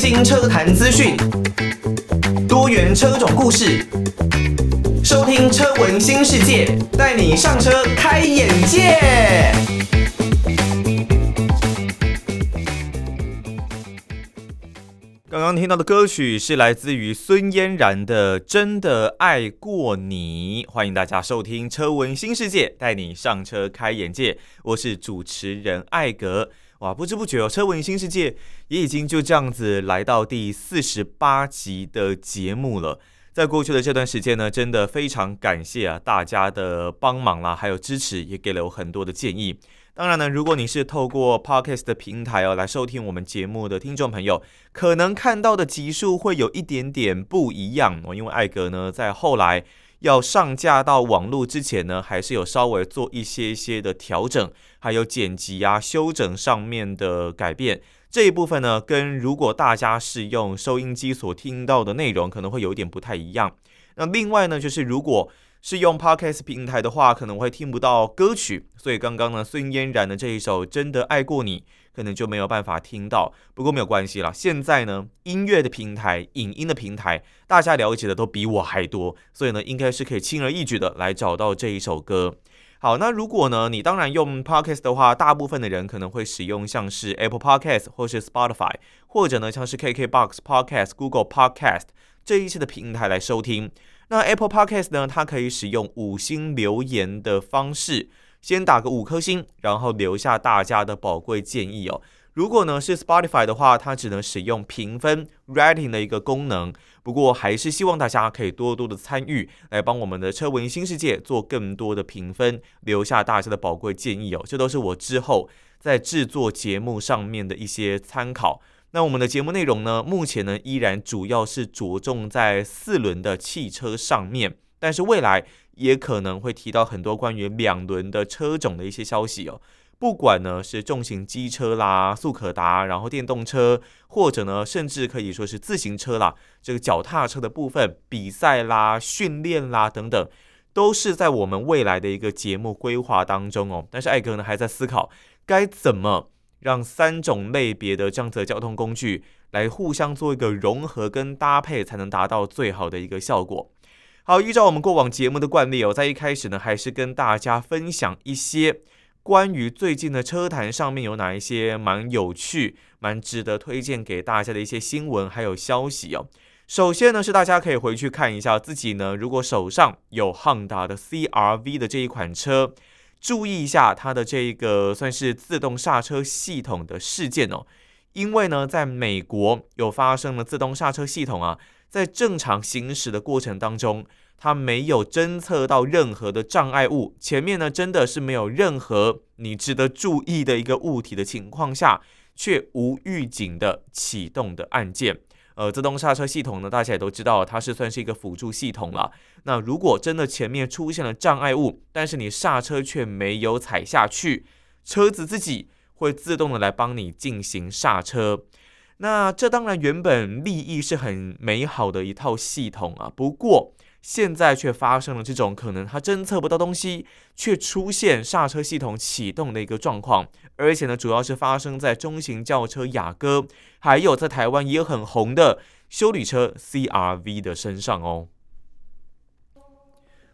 新车坛资讯，多元车种故事，收听车闻新世界，带你上车开眼界。刚刚听到的歌曲是来自于孙嫣然的《真的爱过你》，欢迎大家收听车闻新世界，带你上车开眼界。我是主持人艾格。哇，不知不觉哦，车闻新世界也已经就这样子来到第四十八集的节目了。在过去的这段时间呢，真的非常感谢啊大家的帮忙啦，还有支持，也给了我很多的建议。当然呢，如果你是透过 Podcast 的平台哦来收听我们节目的听众朋友，可能看到的集数会有一点点不一样哦，因为艾格呢在后来。要上架到网络之前呢，还是有稍微做一些一些的调整，还有剪辑啊、修整上面的改变。这一部分呢，跟如果大家是用收音机所听到的内容，可能会有点不太一样。那另外呢，就是如果是用 Podcast 平台的话，可能会听不到歌曲。所以刚刚呢，孙嫣然的这一首《真的爱过你》。可能就没有办法听到，不过没有关系啦。现在呢，音乐的平台、影音的平台，大家了解的都比我还多，所以呢，应该是可以轻而易举的来找到这一首歌。好，那如果呢，你当然用 Podcast 的话，大部分的人可能会使用像是 Apple Podcast 或是 Spotify，或者呢，像是 KKBox Podcast、Google Podcast 这一些的平台来收听。那 Apple Podcast 呢，它可以使用五星留言的方式。先打个五颗星，然后留下大家的宝贵建议哦。如果呢是 Spotify 的话，它只能使用评分 rating 的一个功能。不过还是希望大家可以多多的参与，来帮我们的车闻新世界做更多的评分，留下大家的宝贵建议哦。这都是我之后在制作节目上面的一些参考。那我们的节目内容呢，目前呢依然主要是着重在四轮的汽车上面，但是未来。也可能会提到很多关于两轮的车种的一些消息哦，不管呢是重型机车啦、速可达，然后电动车，或者呢甚至可以说是自行车啦，这个脚踏车的部分，比赛啦、训练啦等等，都是在我们未来的一个节目规划当中哦。但是艾格呢还在思考该怎么让三种类别的这样子的交通工具来互相做一个融合跟搭配，才能达到最好的一个效果。好，依照我们过往节目的惯例哦，在一开始呢，还是跟大家分享一些关于最近的车坛上面有哪一些蛮有趣、蛮值得推荐给大家的一些新闻还有消息哦。首先呢，是大家可以回去看一下自己呢，如果手上有 Honda 的 CR-V 的这一款车，注意一下它的这个算是自动刹车系统的事件哦，因为呢，在美国有发生了自动刹车系统啊。在正常行驶的过程当中，它没有侦测到任何的障碍物，前面呢真的是没有任何你值得注意的一个物体的情况下，却无预警的启动的按键。呃，自动刹车系统呢，大家也都知道，它是算是一个辅助系统了。那如果真的前面出现了障碍物，但是你刹车却没有踩下去，车子自己会自动的来帮你进行刹车。那这当然原本利益是很美好的一套系统啊，不过现在却发生了这种可能它侦测不到东西，却出现刹车系统启动的一个状况，而且呢，主要是发生在中型轿车雅阁，还有在台湾也很红的修旅车 CR-V 的身上哦。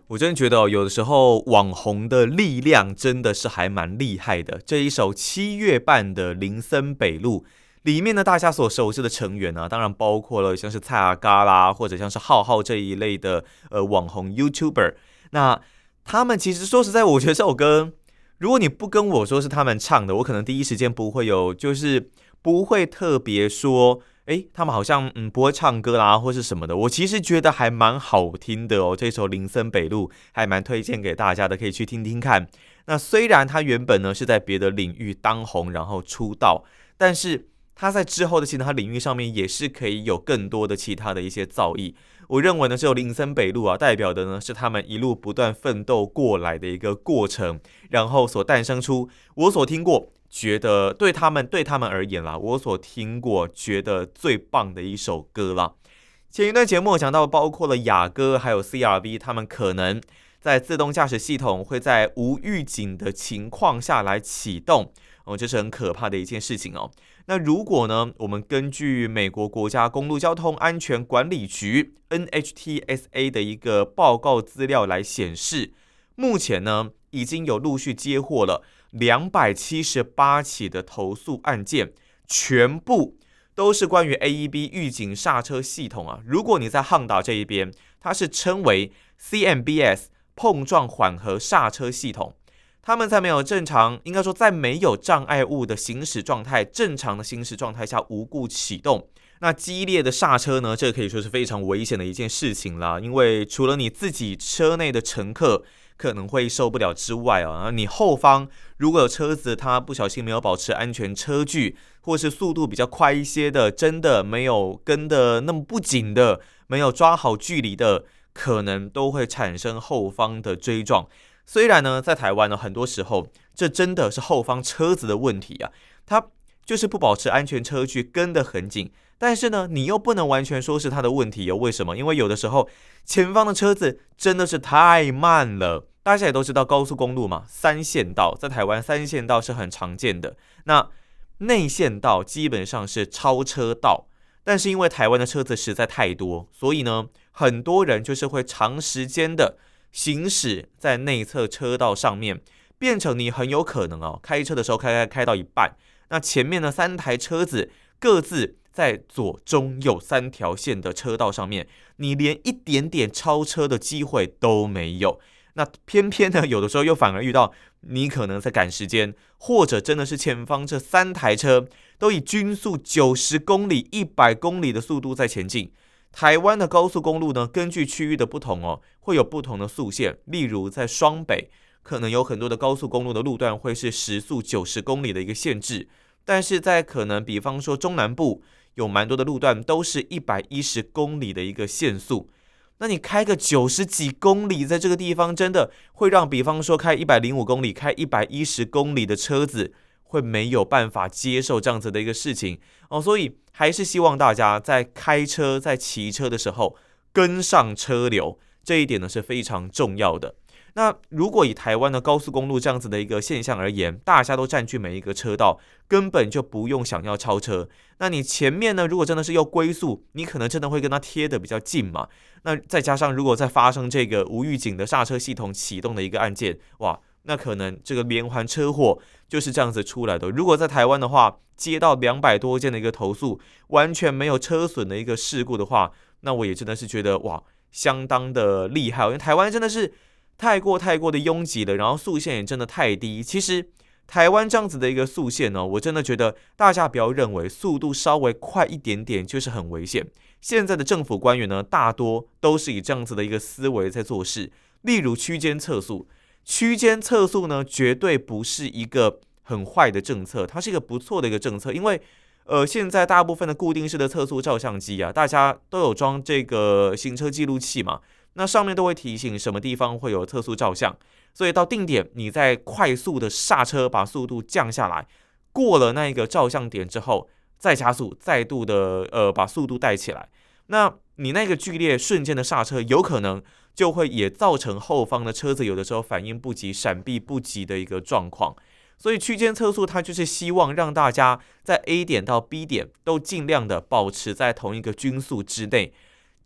我真的觉得有的时候网红的力量真的是还蛮厉害的。这一首七月半的林森北路。里面呢，大家所熟知的成员呢、啊，当然包括了像是蔡阿嘎啦，或者像是浩浩这一类的呃网红 YouTuber。那他们其实说实在，我觉得这首歌，如果你不跟我说是他们唱的，我可能第一时间不会有，就是不会特别说，诶，他们好像嗯不会唱歌啦，或是什么的。我其实觉得还蛮好听的哦，这首《林森北路》还蛮推荐给大家的，可以去听听看。那虽然他原本呢是在别的领域当红，然后出道，但是。他在之后的其他领域上面也是可以有更多的其他的一些造诣。我认为呢，只有林森北路啊，代表的呢是他们一路不断奋斗过来的一个过程，然后所诞生出我所听过觉得对他们对他们而言啦，我所听过觉得最棒的一首歌啦。前一段节目讲到，包括了雅阁还有 CR-V，他们可能在自动驾驶系统会在无预警的情况下来启动。哦，这是很可怕的一件事情哦。那如果呢，我们根据美国国家公路交通安全管理局 NHTSA 的一个报告资料来显示，目前呢，已经有陆续接获了两百七十八起的投诉案件，全部都是关于 AEB 预警刹车系统啊。如果你在 Honda 这一边，它是称为 CMBS 碰撞缓和刹车系统。他们在没有正常，应该说在没有障碍物的行驶状态，正常的行驶状态下无故启动，那激烈的刹车呢？这可以说是非常危险的一件事情啦。因为除了你自己车内的乘客可能会受不了之外啊，你后方如果有车子它不小心没有保持安全车距，或是速度比较快一些的，真的没有跟得那么不紧的，没有抓好距离的，可能都会产生后方的追撞。虽然呢，在台湾呢，很多时候这真的是后方车子的问题啊，它就是不保持安全车距，跟得很紧。但是呢，你又不能完全说是它的问题哦。为什么？因为有的时候前方的车子真的是太慢了。大家也都知道，高速公路嘛，三线道在台湾三线道是很常见的。那内线道基本上是超车道，但是因为台湾的车子实在太多，所以呢，很多人就是会长时间的。行驶在内侧车道上面，变成你很有可能哦，开车的时候开开开到一半，那前面的三台车子各自在左中右三条线的车道上面，你连一点点超车的机会都没有。那偏偏呢，有的时候又反而遇到你可能在赶时间，或者真的是前方这三台车都以均速九十公里、一百公里的速度在前进。台湾的高速公路呢，根据区域的不同哦，会有不同的速限。例如在双北，可能有很多的高速公路的路段会是时速九十公里的一个限制，但是在可能比方说中南部，有蛮多的路段都是一百一十公里的一个限速。那你开个九十几公里，在这个地方真的会让比方说开一百零五公里、开一百一十公里的车子。会没有办法接受这样子的一个事情哦，所以还是希望大家在开车、在骑车的时候跟上车流，这一点呢是非常重要的。那如果以台湾的高速公路这样子的一个现象而言，大家都占据每一个车道，根本就不用想要超车。那你前面呢，如果真的是要龟速，你可能真的会跟它贴得比较近嘛。那再加上如果再发生这个无预警的刹车系统启动的一个案件，哇！那可能这个连环车祸就是这样子出来的。如果在台湾的话，接到两百多件的一个投诉，完全没有车损的一个事故的话，那我也真的是觉得哇，相当的厉害。因为台湾真的是太过太过的拥挤了，然后速限也真的太低。其实台湾这样子的一个速限呢，我真的觉得大家不要认为速度稍微快一点点就是很危险。现在的政府官员呢，大多都是以这样子的一个思维在做事，例如区间测速。区间测速呢，绝对不是一个很坏的政策，它是一个不错的一个政策。因为，呃，现在大部分的固定式的测速照相机啊，大家都有装这个行车记录器嘛，那上面都会提醒什么地方会有测速照相，所以到定点，你再快速的刹车，把速度降下来，过了那一个照相点之后，再加速，再度的呃把速度带起来，那你那个剧烈瞬间的刹车，有可能。就会也造成后方的车子有的时候反应不及、闪避不及的一个状况，所以区间测速它就是希望让大家在 A 点到 B 点都尽量的保持在同一个均速之内，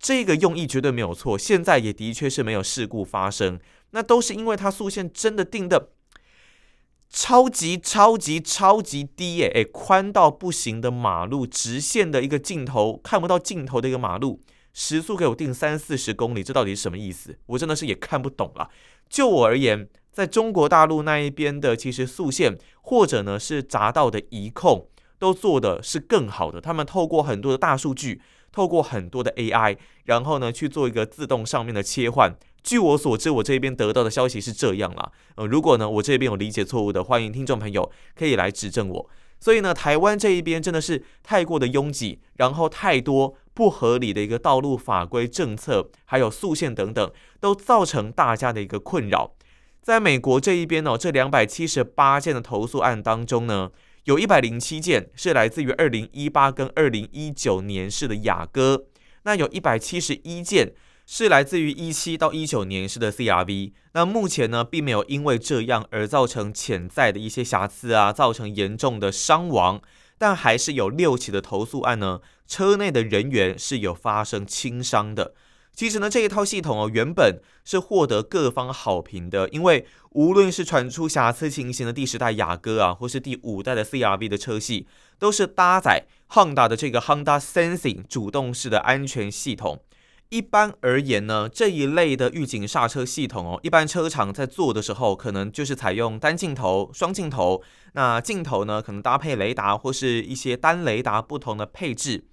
这个用意绝对没有错。现在也的确是没有事故发生，那都是因为它速限真的定的超级超级超级低耶，诶，宽到不行的马路，直线的一个尽头看不到尽头的一个马路。时速给我定三四十公里，这到底是什么意思？我真的是也看不懂了。就我而言，在中国大陆那一边的，其实速限或者呢是匝道的移控都做的是更好的。他们透过很多的大数据，透过很多的 AI，然后呢去做一个自动上面的切换。据我所知，我这边得到的消息是这样啦。呃，如果呢我这边有理解错误的，欢迎听众朋友可以来指正我。所以呢，台湾这一边真的是太过的拥挤，然后太多不合理的一个道路法规政策，还有速限等等，都造成大家的一个困扰。在美国这一边呢，这两百七十八件的投诉案当中呢，有一百零七件是来自于二零一八跟二零一九年式的雅阁，那有一百七十一件是来自于一七到一九年式的 CRV。那目前呢，并没有因为这样而造成潜在的一些瑕疵啊，造成严重的伤亡。但还是有六起的投诉案呢，车内的人员是有发生轻伤的。其实呢，这一套系统哦，原本是获得各方好评的，因为无论是传出瑕疵情形的第十代雅阁啊，或是第五代的 CRV 的车系，都是搭载 Honda 的这个 Honda Sensing 主动式的安全系统。一般而言呢，这一类的预警刹车系统哦，一般车厂在做的时候，可能就是采用单镜头、双镜头，那镜头呢，可能搭配雷达或是一些单雷达不同的配置。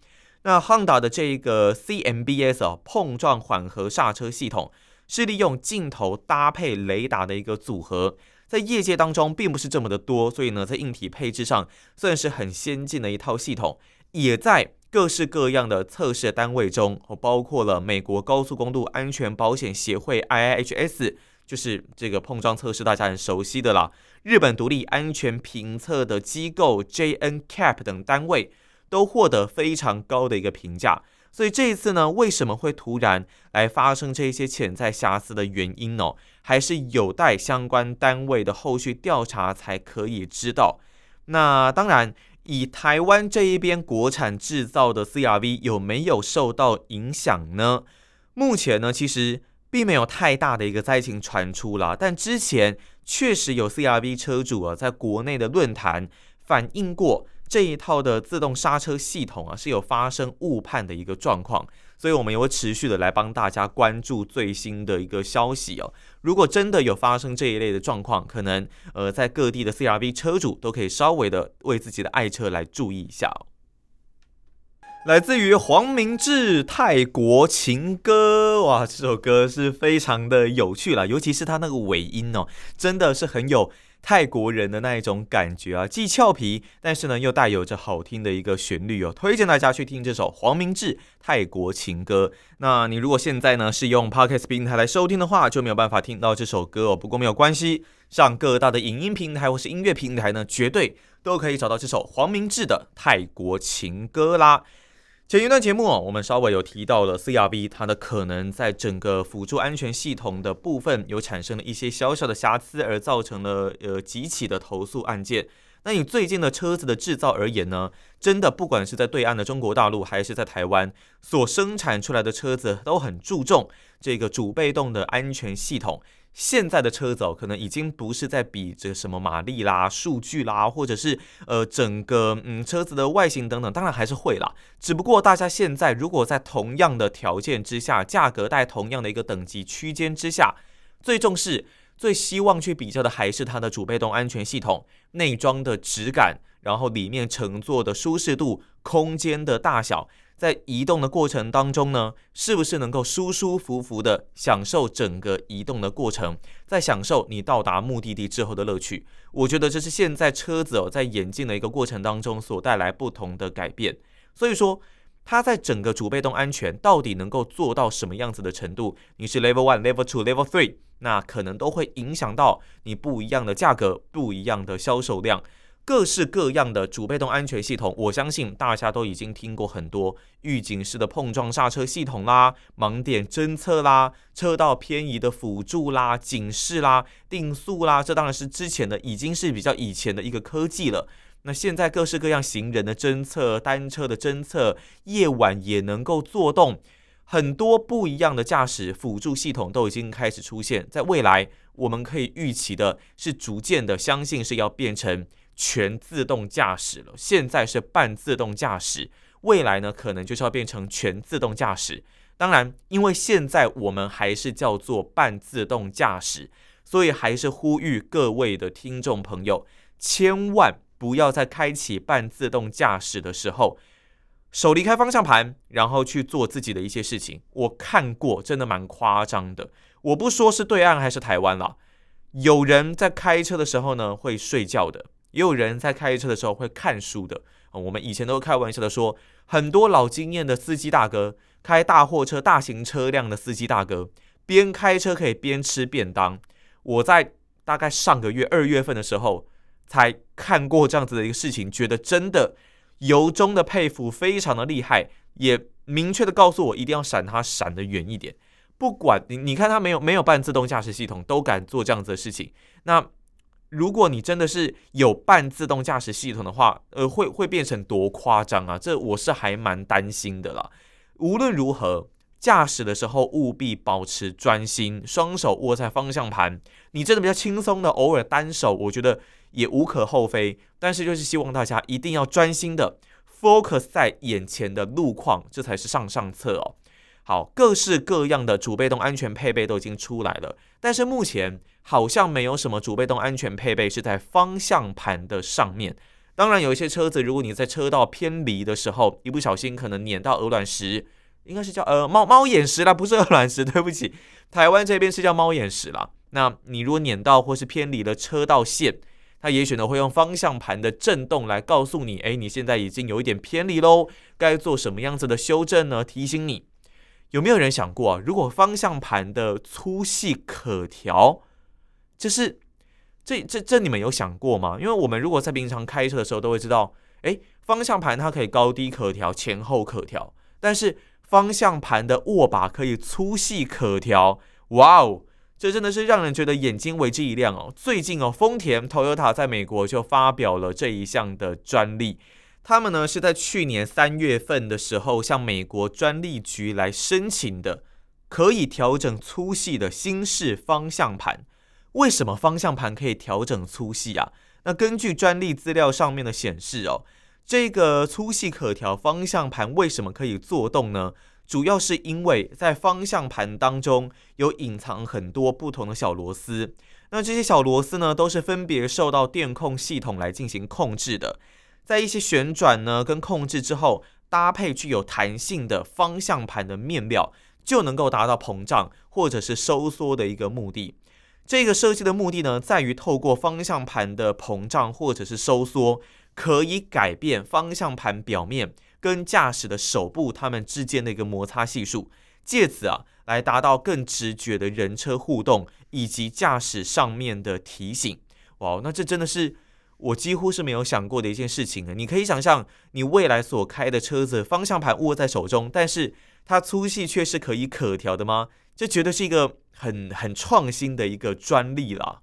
那 Honda 的这个 CMBS 哦，碰撞缓和刹车系统是利用镜头搭配雷达的一个组合，在业界当中并不是这么的多，所以呢，在硬体配置上算是很先进的一套系统，也在各式各样的测试单位中，包括了美国高速公路安全保险协会 IIHS，就是这个碰撞测试大家很熟悉的啦，日本独立安全评测的机构 JNCAP 等单位。都获得非常高的一个评价，所以这一次呢，为什么会突然来发生这些潜在瑕疵的原因呢？还是有待相关单位的后续调查才可以知道。那当然，以台湾这一边国产制造的 CRV 有没有受到影响呢？目前呢，其实并没有太大的一个灾情传出啦，但之前确实有 CRV 车主啊，在国内的论坛反映过。这一套的自动刹车系统啊，是有发生误判的一个状况，所以我们也会持续的来帮大家关注最新的一个消息哦。如果真的有发生这一类的状况，可能呃在各地的 CRV 车主都可以稍微的为自己的爱车来注意一下。来自于黄明志《泰国情歌》哇，这首歌是非常的有趣啦，尤其是它那个尾音哦，真的是很有。泰国人的那一种感觉啊，既俏皮，但是呢又带有着好听的一个旋律哦，推荐大家去听这首黄明志《泰国情歌》。那你如果现在呢是用 Podcast 平台来收听的话，就没有办法听到这首歌哦。不过没有关系，上各大的影音平台或是音乐平台呢，绝对都可以找到这首黄明志的《泰国情歌》啦。前一段节目哦，我们稍微有提到了 CRV，它的可能在整个辅助安全系统的部分有产生了一些小小的瑕疵，而造成了呃几起的投诉案件。那以最近的车子的制造而言呢，真的不管是在对岸的中国大陆，还是在台湾所生产出来的车子，都很注重这个主被动的安全系统。现在的车子哦，可能已经不是在比这什么马力啦、数据啦，或者是呃整个嗯车子的外形等等，当然还是会啦。只不过大家现在如果在同样的条件之下，价格在同样的一个等级区间之下，最重视、最希望去比较的还是它的主被动安全系统内装的质感，然后里面乘坐的舒适度、空间的大小。在移动的过程当中呢，是不是能够舒舒服服的享受整个移动的过程，在享受你到达目的地之后的乐趣？我觉得这是现在车子哦在演进的一个过程当中所带来不同的改变。所以说，它在整个主被动安全到底能够做到什么样子的程度？你是 Level One、Level Two、Level Three，那可能都会影响到你不一样的价格、不一样的销售量。各式各样的主被动安全系统，我相信大家都已经听过很多预警式的碰撞刹车系统啦、盲点侦测啦、车道偏移的辅助啦、警示啦、定速啦，这当然是之前的，已经是比较以前的一个科技了。那现在各式各样行人的侦测、单车的侦测，夜晚也能够作动，很多不一样的驾驶辅助系统都已经开始出现。在未来，我们可以预期的是，逐渐的相信是要变成。全自动驾驶了，现在是半自动驾驶，未来呢，可能就是要变成全自动驾驶。当然，因为现在我们还是叫做半自动驾驶，所以还是呼吁各位的听众朋友，千万不要在开启半自动驾驶的时候，手离开方向盘，然后去做自己的一些事情。我看过，真的蛮夸张的。我不说是对岸还是台湾了，有人在开车的时候呢，会睡觉的。也有人在开车的时候会看书的啊，我们以前都开玩笑的说，很多老经验的司机大哥，开大货车、大型车辆的司机大哥，边开车可以边吃便当。我在大概上个月二月份的时候，才看过这样子的一个事情，觉得真的由衷的佩服，非常的厉害，也明确的告诉我一定要闪他闪得远一点。不管你，你看他没有没有半自动驾驶系统，都敢做这样子的事情。那如果你真的是有半自动驾驶系统的话，呃，会会变成多夸张啊？这我是还蛮担心的啦。无论如何，驾驶的时候务必保持专心，双手握在方向盘。你真的比较轻松的，偶尔单手，我觉得也无可厚非。但是就是希望大家一定要专心的 focus 在眼前的路况，这才是上上策哦。好，各式各样的主被动安全配备都已经出来了，但是目前好像没有什么主被动安全配备是在方向盘的上面。当然，有一些车子，如果你在车道偏离的时候，一不小心可能碾到鹅卵石，应该是叫呃猫猫眼石啦，不是鹅卵石，对不起，台湾这边是叫猫眼石啦。那你如果碾到或是偏离了车道线，它也许呢会用方向盘的震动来告诉你，哎，你现在已经有一点偏离喽，该做什么样子的修正呢？提醒你。有没有人想过啊？如果方向盘的粗细可调，就是这这这你们有想过吗？因为我们如果在平常开车的时候都会知道，诶，方向盘它可以高低可调，前后可调，但是方向盘的握把可以粗细可调，哇哦，这真的是让人觉得眼睛为之一亮哦。最近哦，丰田 Toyota 在美国就发表了这一项的专利。他们呢是在去年三月份的时候向美国专利局来申请的，可以调整粗细的新式方向盘。为什么方向盘可以调整粗细啊？那根据专利资料上面的显示哦，这个粗细可调方向盘为什么可以做动呢？主要是因为在方向盘当中有隐藏很多不同的小螺丝，那这些小螺丝呢都是分别受到电控系统来进行控制的。在一些旋转呢跟控制之后，搭配具有弹性的方向盘的面料，就能够达到膨胀或者是收缩的一个目的。这个设计的目的呢，在于透过方向盘的膨胀或者是收缩，可以改变方向盘表面跟驾驶的手部它们之间的一个摩擦系数，借此啊来达到更直觉的人车互动以及驾驶上面的提醒。哇，那这真的是。我几乎是没有想过的一件事情啊！你可以想象，你未来所开的车子方向盘握在手中，但是它粗细却是可以可调的吗？这绝对是一个很很创新的一个专利啦。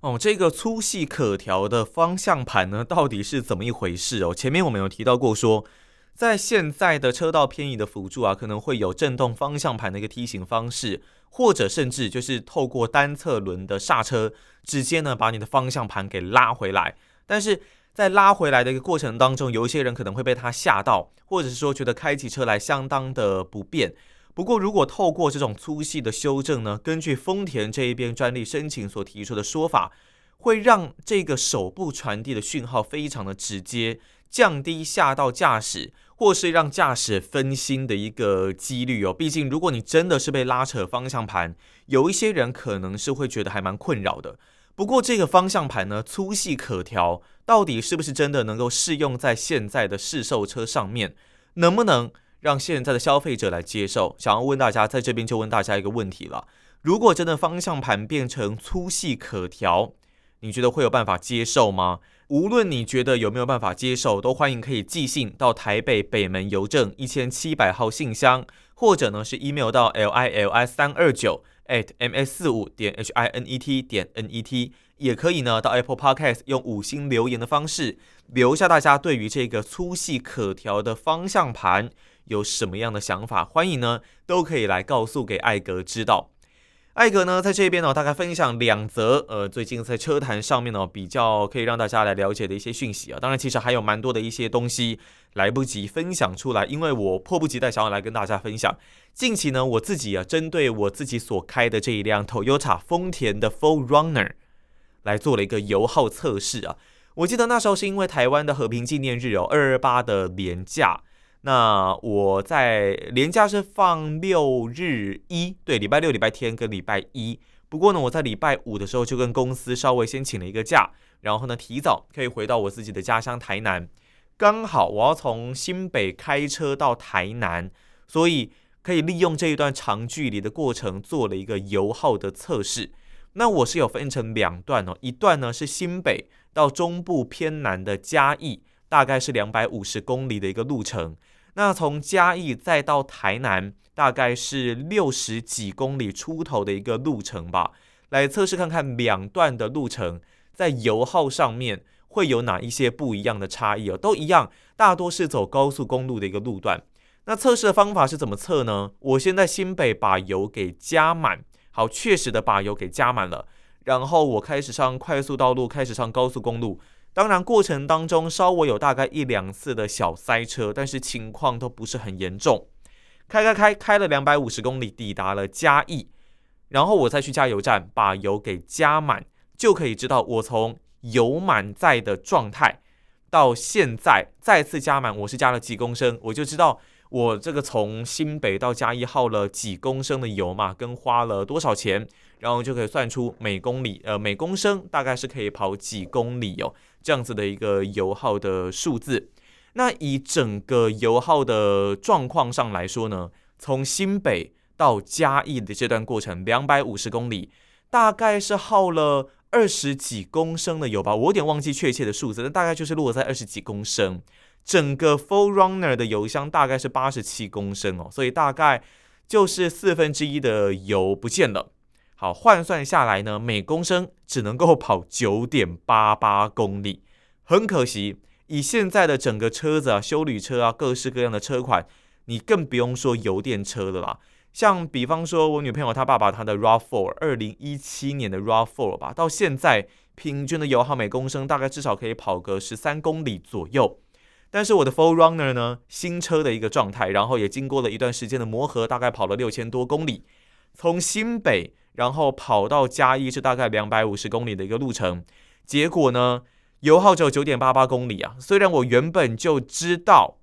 哦，这个粗细可调的方向盘呢，到底是怎么一回事哦？前面我们有提到过说，在现在的车道偏移的辅助啊，可能会有震动方向盘的一个梯形方式。或者甚至就是透过单侧轮的刹车，直接呢把你的方向盘给拉回来。但是在拉回来的一个过程当中，有一些人可能会被它吓到，或者是说觉得开起车来相当的不便。不过如果透过这种粗细的修正呢，根据丰田这一边专利申请所提出的说法，会让这个手部传递的讯号非常的直接，降低吓到驾驶。或是让驾驶分心的一个几率哦，毕竟如果你真的是被拉扯方向盘，有一些人可能是会觉得还蛮困扰的。不过这个方向盘呢，粗细可调，到底是不是真的能够适用在现在的市售车上面？能不能让现在的消费者来接受？想要问大家，在这边就问大家一个问题了：如果真的方向盘变成粗细可调，你觉得会有办法接受吗？无论你觉得有没有办法接受，都欢迎可以寄信到台北北门邮政一千七百号信箱，或者呢是 email 到 l i l i 三二九 at m s 四五点 h i n e t 点 n e t，也可以呢到 Apple Podcast 用五星留言的方式留下大家对于这个粗细可调的方向盘有什么样的想法，欢迎呢都可以来告诉给艾格知道。艾格呢，在这边呢，大概分享两则，呃，最近在车坛上面呢，比较可以让大家来了解的一些讯息啊。当然，其实还有蛮多的一些东西来不及分享出来，因为我迫不及待想要来跟大家分享。近期呢，我自己啊，针对我自己所开的这一辆 Toyota 丰田的 4Runner 来做了一个油耗测试啊。我记得那时候是因为台湾的和平纪念日哦，二二八的连假。那我在连假是放六日一，对，礼拜六、礼拜天跟礼拜一。不过呢，我在礼拜五的时候就跟公司稍微先请了一个假，然后呢，提早可以回到我自己的家乡台南。刚好我要从新北开车到台南，所以可以利用这一段长距离的过程做了一个油耗的测试。那我是有分成两段哦，一段呢是新北到中部偏南的嘉义，大概是两百五十公里的一个路程。那从嘉义再到台南，大概是六十几公里出头的一个路程吧。来测试看看两段的路程在油耗上面会有哪一些不一样的差异哦，都一样，大多是走高速公路的一个路段。那测试的方法是怎么测呢？我先在新北把油给加满，好，确实的把油给加满了，然后我开始上快速道路，开始上高速公路。当然过程当中稍微有大概一两次的小塞车，但是情况都不是很严重。开开开开了两百五十公里，抵达了嘉义。然后我再去加油站把油给加满，就可以知道我从油满载的状态到现在再次加满，我是加了几公升，我就知道我这个从新北到嘉义耗了几公升的油嘛，跟花了多少钱，然后就可以算出每公里呃每公升大概是可以跑几公里哦，这样子的一个油耗的数字。那以整个油耗的状况上来说呢，从新北。到嘉义的这段过程，两百五十公里，大概是耗了二十几公升的油吧，我有点忘记确切的数字，但大概就是落在二十几公升。整个 4Runner 的油箱大概是八十七公升哦，所以大概就是四分之一的油不见了。好，换算下来呢，每公升只能够跑九点八八公里，很可惜，以现在的整个车子啊，修旅车啊，各式各样的车款，你更不用说油电车的啦。像比方说，我女朋友她爸爸他的 RAV4，二零一七年的 RAV4 吧，到现在平均的油耗每公升大概至少可以跑个十三公里左右。但是我的 4Runner 呢，新车的一个状态，然后也经过了一段时间的磨合，大概跑了六千多公里。从新北然后跑到嘉义是大概两百五十公里的一个路程，结果呢，油耗只有九点八八公里啊。虽然我原本就知道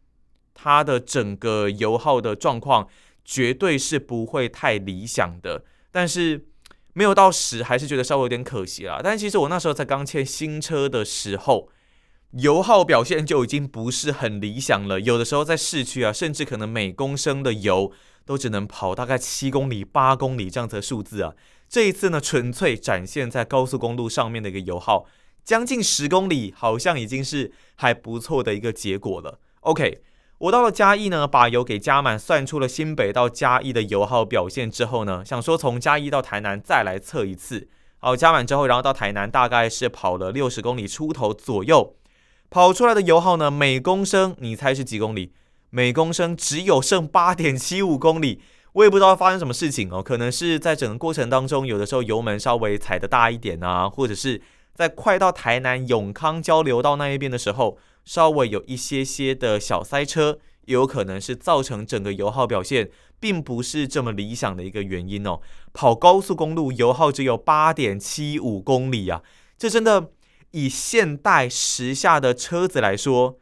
它的整个油耗的状况。绝对是不会太理想的，但是没有到十，还是觉得稍微有点可惜啦。但其实我那时候在刚签新车的时候，油耗表现就已经不是很理想了。有的时候在市区啊，甚至可能每公升的油都只能跑大概七公里、八公里这样子的数字啊。这一次呢，纯粹展现在高速公路上面的一个油耗，将近十公里，好像已经是还不错的一个结果了。OK。我到了嘉义呢，把油给加满，算出了新北到嘉义的油耗表现之后呢，想说从嘉义到台南再来测一次。好，加满之后，然后到台南大概是跑了六十公里出头左右，跑出来的油耗呢，每公升你猜是几公里？每公升只有剩八点七五公里。我也不知道发生什么事情哦，可能是在整个过程当中，有的时候油门稍微踩得大一点啊，或者是在快到台南永康交流道那一边的时候。稍微有一些些的小塞车，也有可能是造成整个油耗表现并不是这么理想的一个原因哦。跑高速公路油耗只有八点七五公里啊，这真的以现代时下的车子来说，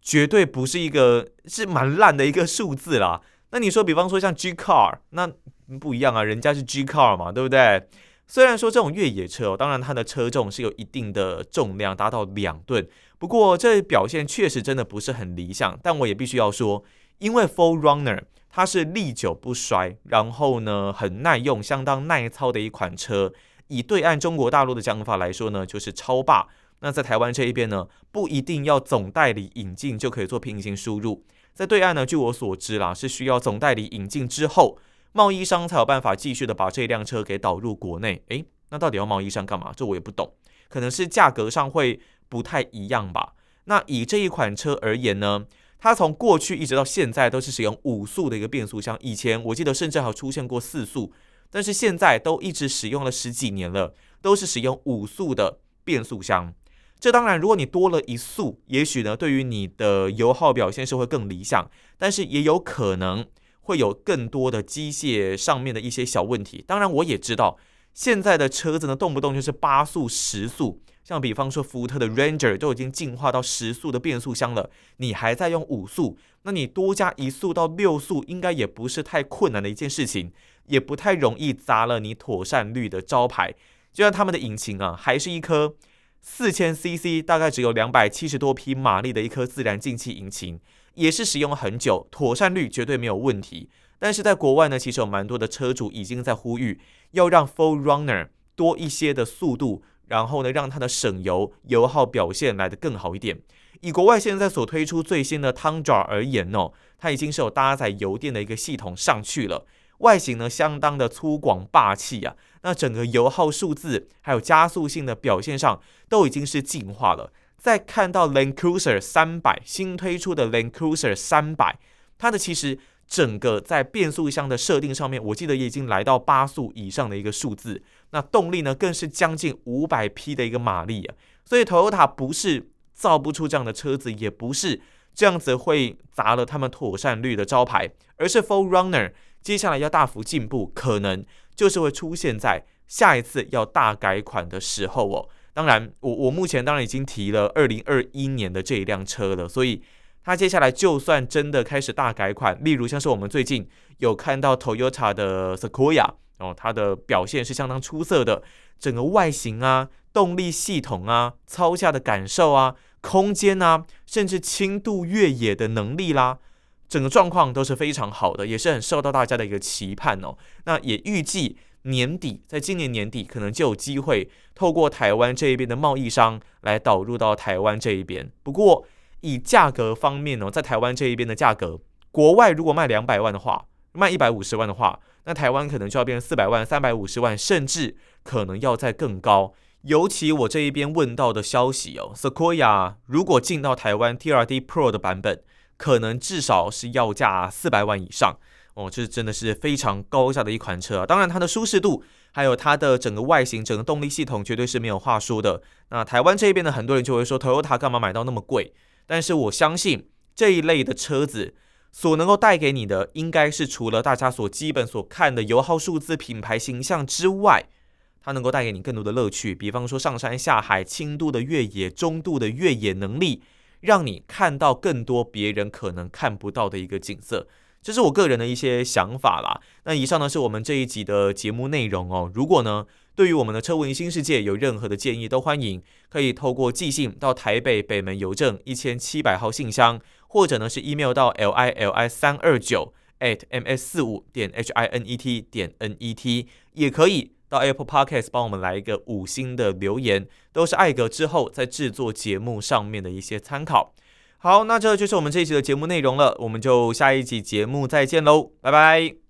绝对不是一个是蛮烂的一个数字啦。那你说，比方说像 G Car，那不一样啊，人家是 G Car 嘛，对不对？虽然说这种越野车哦，当然它的车重是有一定的重量，达到两吨。不过这表现确实真的不是很理想。但我也必须要说，因为 Full Runner 它是历久不衰，然后呢很耐用、相当耐操的一款车。以对岸中国大陆的讲法来说呢，就是超霸。那在台湾这一边呢，不一定要总代理引进就可以做平行输入。在对岸呢，据我所知啦，是需要总代理引进之后。贸易商才有办法继续的把这辆车给导入国内，诶，那到底要贸易商干嘛？这我也不懂，可能是价格上会不太一样吧。那以这一款车而言呢，它从过去一直到现在都是使用五速的一个变速箱，以前我记得甚至还出现过四速，但是现在都一直使用了十几年了，都是使用五速的变速箱。这当然，如果你多了一速，也许呢对于你的油耗表现是会更理想，但是也有可能。会有更多的机械上面的一些小问题。当然，我也知道现在的车子呢，动不动就是八速、十速。像比方说福特的 Ranger 都已经进化到十速的变速箱了，你还在用五速，那你多加一速到六速，应该也不是太困难的一件事情，也不太容易砸了你妥善率的招牌。就像他们的引擎啊，还是一颗四千 CC，大概只有两百七十多匹马力的一颗自然进气引擎。也是使用很久，妥善率绝对没有问题。但是在国外呢，其实有蛮多的车主已经在呼吁，要让 4Runner 多一些的速度，然后呢，让它的省油油耗表现来得更好一点。以国外现在所推出最新的 Tundra 而言哦，它已经是有搭载油电的一个系统上去了，外形呢相当的粗犷霸气啊。那整个油耗数字还有加速性的表现上都已经是进化了。再看到 Land Cruiser 三百新推出的 Land Cruiser 三百，它的其实整个在变速箱的设定上面，我记得也已经来到八速以上的一个数字。那动力呢更是将近五百匹的一个马力啊。所以 Toyota 不是造不出这样的车子，也不是这样子会砸了他们妥善率的招牌，而是 Forerunner 接下来要大幅进步，可能。就是会出现在下一次要大改款的时候哦。当然，我我目前当然已经提了二零二一年的这一辆车了，所以它接下来就算真的开始大改款，例如像是我们最近有看到 Toyota 的 Sequoia 哦，它的表现是相当出色的，整个外形啊、动力系统啊、操驾的感受啊、空间啊，甚至轻度越野的能力啦。整个状况都是非常好的，也是很受到大家的一个期盼哦。那也预计年底，在今年年底可能就有机会透过台湾这一边的贸易商来导入到台湾这一边。不过以价格方面呢，在台湾这一边的价格，国外如果卖两百万的话，卖一百五十万的话，那台湾可能就要变成四百万、三百五十万，甚至可能要再更高。尤其我这一边问到的消息哦，Sequoia 如果进到台湾 TRD Pro 的版本。可能至少是要价四百万以上哦，这真的是非常高价的一款车啊。当然，它的舒适度还有它的整个外形、整个动力系统绝对是没有话说的。那台湾这边的很多人就会说，Toyota 干嘛买到那么贵？但是我相信这一类的车子所能够带给你的，应该是除了大家所基本所看的油耗数字、品牌形象之外，它能够带给你更多的乐趣。比方说上山下海、轻度的越野、中度的越野能力。让你看到更多别人可能看不到的一个景色，这是我个人的一些想法啦。那以上呢是我们这一集的节目内容哦。如果呢对于我们的车闻新世界有任何的建议，都欢迎可以透过寄信到台北北门邮政一千七百号信箱，或者呢是 email 到 l i l i 三二九 at m s 四五点 h i n e t 点 n e t 也可以。到 Apple Podcast 帮我们来一个五星的留言，都是艾格之后在制作节目上面的一些参考。好，那这就是我们这一集的节目内容了，我们就下一集节目再见喽，拜拜。